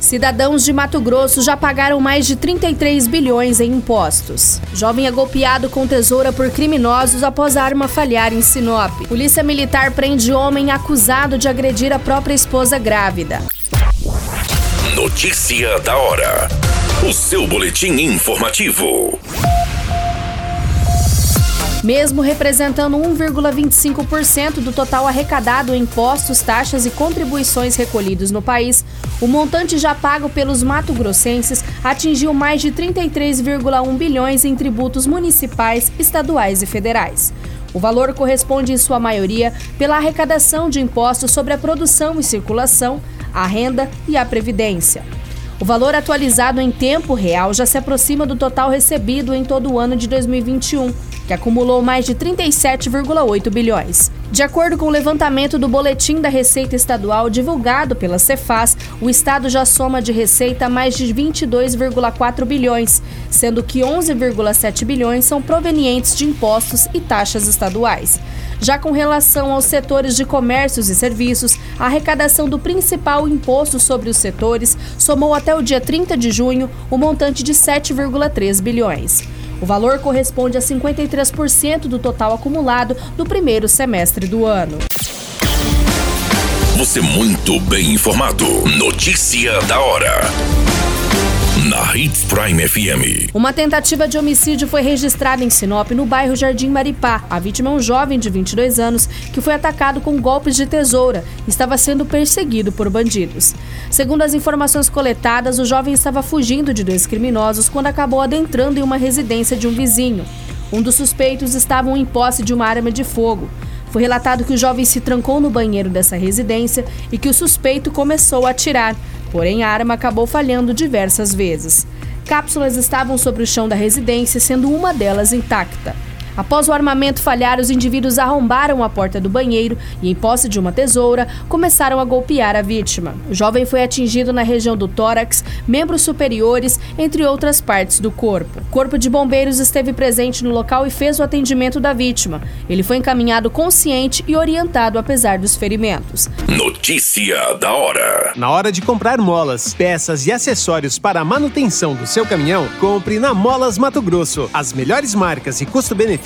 Cidadãos de Mato Grosso já pagaram mais de 33 bilhões em impostos. Jovem é golpeado com tesoura por criminosos após a arma falhar em Sinop. Polícia Militar prende homem acusado de agredir a própria esposa grávida. Notícia da hora. O seu boletim informativo. Mesmo representando 1,25% do total arrecadado em impostos, taxas e contribuições recolhidos no país, o montante já pago pelos mato-grossenses atingiu mais de 33,1 bilhões em tributos municipais, estaduais e federais. O valor corresponde, em sua maioria, pela arrecadação de impostos sobre a produção e circulação, a renda e a previdência. O valor atualizado em tempo real já se aproxima do total recebido em todo o ano de 2021 que acumulou mais de 37,8 bilhões. De acordo com o levantamento do Boletim da Receita Estadual divulgado pela Cefaz, o estado já soma de receita mais de 22,4 bilhões, sendo que 11,7 bilhões são provenientes de impostos e taxas estaduais. Já com relação aos setores de comércios e serviços, a arrecadação do principal imposto sobre os setores somou até o dia 30 de junho o montante de 7,3 bilhões. O valor corresponde a 53% do total acumulado do primeiro semestre do ano. Você muito bem informado. Notícia da hora na Hits Prime FM. Uma tentativa de homicídio foi registrada em Sinop, no bairro Jardim Maripá. A vítima é um jovem de 22 anos que foi atacado com golpes de tesoura e estava sendo perseguido por bandidos. Segundo as informações coletadas, o jovem estava fugindo de dois criminosos quando acabou adentrando em uma residência de um vizinho. Um dos suspeitos estava em posse de uma arma de fogo. Foi relatado que o jovem se trancou no banheiro dessa residência e que o suspeito começou a atirar, porém a arma acabou falhando diversas vezes. Cápsulas estavam sobre o chão da residência, sendo uma delas intacta. Após o armamento falhar, os indivíduos arrombaram a porta do banheiro e, em posse de uma tesoura, começaram a golpear a vítima. O jovem foi atingido na região do tórax, membros superiores, entre outras partes do corpo. O corpo de bombeiros esteve presente no local e fez o atendimento da vítima. Ele foi encaminhado consciente e orientado apesar dos ferimentos. Notícia da hora. Na hora de comprar molas, peças e acessórios para a manutenção do seu caminhão, compre na Molas Mato Grosso. As melhores marcas e custo-benefício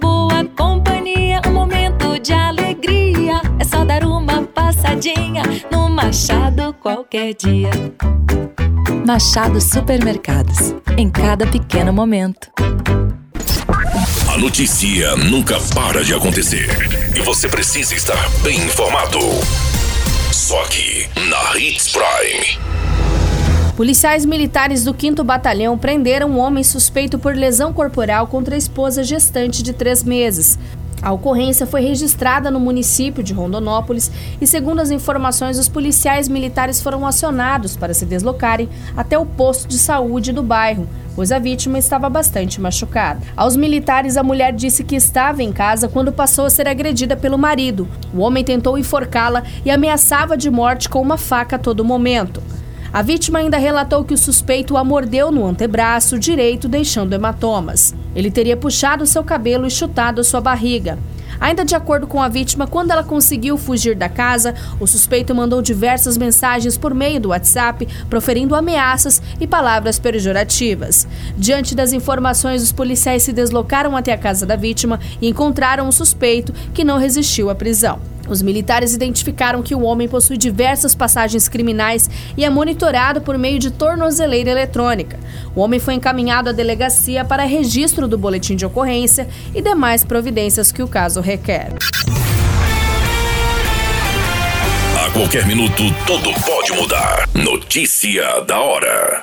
passadinha no Machado qualquer dia. Machado Supermercados. Em cada pequeno momento. A notícia nunca para de acontecer. E você precisa estar bem informado. Só aqui, na Hits Prime. Policiais militares do 5 Batalhão prenderam um homem suspeito por lesão corporal contra a esposa gestante de três meses. A ocorrência foi registrada no município de Rondonópolis e, segundo as informações, os policiais militares foram acionados para se deslocarem até o posto de saúde do bairro, pois a vítima estava bastante machucada. Aos militares, a mulher disse que estava em casa quando passou a ser agredida pelo marido. O homem tentou enforcá-la e ameaçava de morte com uma faca a todo momento. A vítima ainda relatou que o suspeito a mordeu no antebraço direito, deixando hematomas. Ele teria puxado seu cabelo e chutado sua barriga. Ainda de acordo com a vítima, quando ela conseguiu fugir da casa, o suspeito mandou diversas mensagens por meio do WhatsApp, proferindo ameaças e palavras pejorativas. Diante das informações, os policiais se deslocaram até a casa da vítima e encontraram o suspeito, que não resistiu à prisão. Os militares identificaram que o homem possui diversas passagens criminais e é monitorado por meio de tornozeleira eletrônica. O homem foi encaminhado à delegacia para registro do boletim de ocorrência e demais providências que o caso requer. A qualquer minuto, tudo pode mudar. Notícia da hora.